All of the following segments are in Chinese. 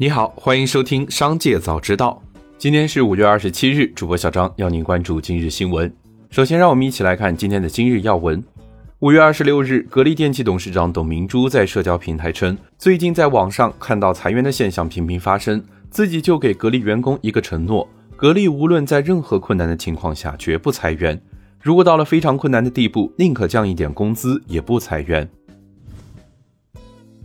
你好，欢迎收听《商界早知道》。今天是五月二十七日，主播小张要您关注今日新闻。首先，让我们一起来看今天的今日要闻。五月二十六日，格力电器董事长董明珠在社交平台称，最近在网上看到裁员的现象频频发生，自己就给格力员工一个承诺：格力无论在任何困难的情况下，绝不裁员。如果到了非常困难的地步，宁可降一点工资，也不裁员。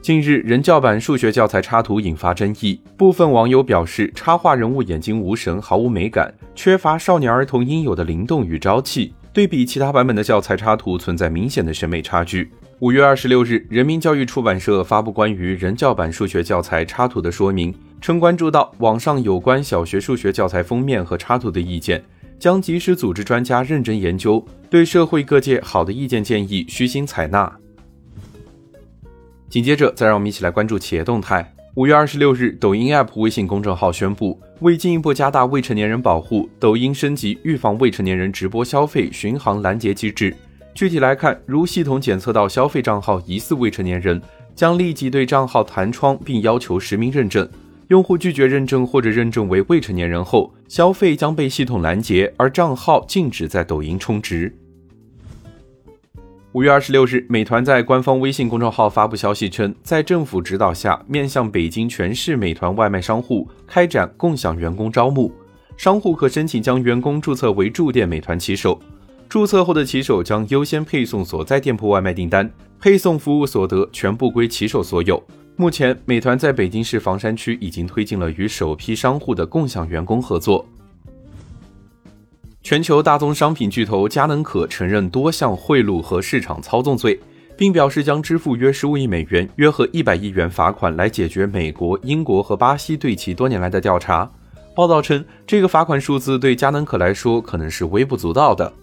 近日，人教版数学教材插图引发争议，部分网友表示，插画人物眼睛无神，毫无美感，缺乏少年儿童应有的灵动与朝气，对比其他版本的教材插图，存在明显的审美差距。五月二十六日，人民教育出版社发布关于人教版数学教材插图的说明，称关注到网上有关小学数学教材封面和插图的意见，将及时组织专家认真研究，对社会各界好的意见建议虚心采纳。紧接着，再让我们一起来关注企业动态。五月二十六日，抖音 App 微信公众号宣布，为进一步加大未成年人保护，抖音升级预防未成年人直播消费巡航拦截机制。具体来看，如系统检测到消费账号疑似未成年人，将立即对账号弹窗，并要求实名认证。用户拒绝认证或者认证为未成年人后，消费将被系统拦截，而账号禁止在抖音充值。五月二十六日，美团在官方微信公众号发布消息称，在政府指导下，面向北京全市美团外卖商户开展共享员工招募。商户可申请将员工注册为驻店美团骑手，注册后的骑手将优先配送所在店铺外卖订单，配送服务所得全部归骑手所有。目前，美团在北京市房山区已经推进了与首批商户的共享员工合作。全球大宗商品巨头佳能可承认多项贿赂和市场操纵罪，并表示将支付约十五亿美元（约合一百亿元）罚款来解决美国、英国和巴西对其多年来的调查。报道称，这个罚款数字对佳能可来说可能是微不足道的。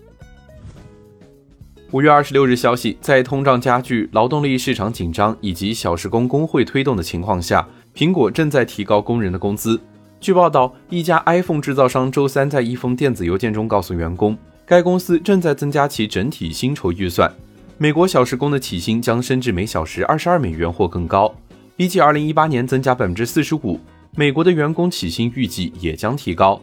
五月二十六日消息，在通胀加剧、劳动力市场紧张以及小时工工会推动的情况下，苹果正在提高工人的工资。据报道，一家 iPhone 制造商周三在一封电子邮件中告诉员工，该公司正在增加其整体薪酬预算。美国小时工的起薪将升至每小时二十二美元或更高，比起二零一八年增加百分之四十五。美国的员工起薪预计也将提高。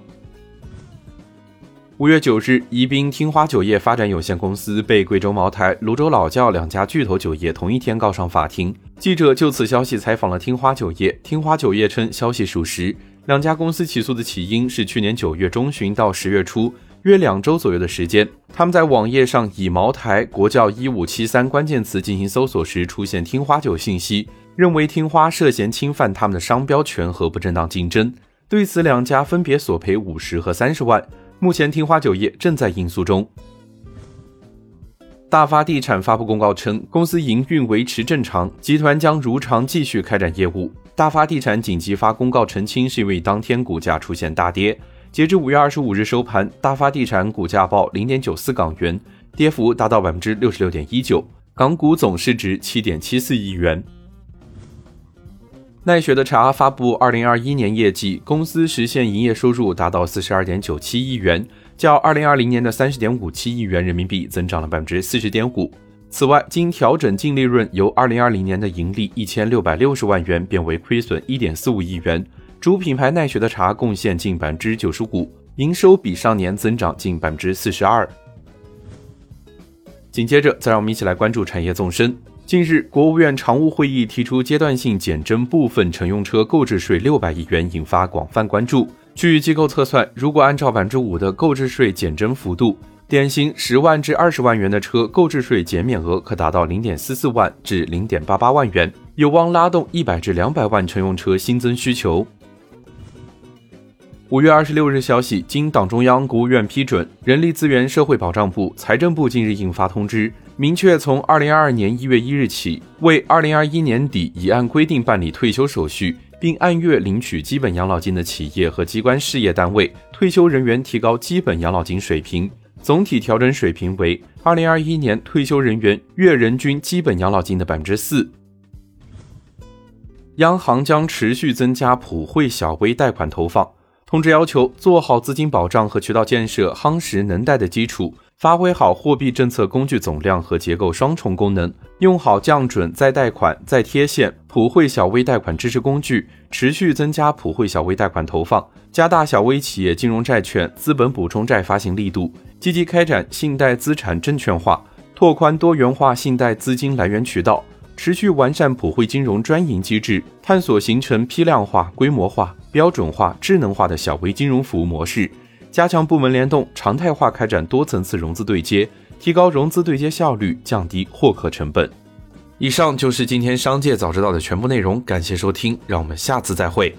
五月九日，宜宾听花酒业发展有限公司被贵州茅台、泸州老窖两家巨头酒业同一天告上法庭。记者就此消息采访了听花酒业，听花酒业称消息属实。两家公司起诉的起因是去年九月中旬到十月初，约两周左右的时间，他们在网页上以“茅台国窖一五七三”关键词进行搜索时，出现听花酒信息，认为听花涉嫌侵犯他们的商标权和不正当竞争。对此，两家分别索赔五十和三十万。目前，听花酒业正在应诉中。大发地产发布公告称，公司营运维持正常，集团将如常继续开展业务。大发地产紧急发公告澄清，是因为当天股价出现大跌。截至五月二十五日收盘，大发地产股价报零点九四港元，跌幅达到百分之六十六点一九，港股总市值七点七四亿元。奈雪的茶发布二零二一年业绩，公司实现营业收入达到四十二点九七亿元。较二零二零年的三十点五七亿元人民币增长了百分之四十点五。此外，经调整净利润由二零二零年的盈利一千六百六十万元变为亏损一点四五亿元。主品牌奈雪的茶贡献近百分之九十五，营收比上年增长近百分之四十二。紧接着，再让我们一起来关注产业纵深。近日，国务院常务会议提出阶段性减征部分乘用车购置税六百亿元，引发广泛关注。据机构测算，如果按照百分之五的购置税减征幅度，典型十万至二十万元的车购置税减免额可达到零点四四万至零点八八万元，有望拉动一百至两百万乘用车新增需求。五月二十六日消息，经党中央、国务院批准，人力资源社会保障部、财政部近日印发通知，明确从二零二二年一月一日起，为二零二一年底已按规定办理退休手续。并按月领取基本养老金的企业和机关事业单位退休人员提高基本养老金水平，总体调整水平为二零二一年退休人员月人均基本养老金的百分之四。央行将持续增加普惠小微贷款投放，通知要求做好资金保障和渠道建设，夯实能贷的基础，发挥好货币政策工具总量和结构双重功能，用好降准、再贷款、再贴现、普惠小微贷款支持工具，持续增加普惠小微贷款投放，加大小微企业金融债券、资本补充债发行力度，积极开展信贷资产证券化，拓宽多元化信贷资金来源渠道，持续完善普惠金融专营机制，探索形成批量化、规模化、标准化、智能化的小微金融服务模式。加强部门联动，常态化开展多层次融资对接，提高融资对接效率，降低获客成本。以上就是今天商界早知道的全部内容，感谢收听，让我们下次再会。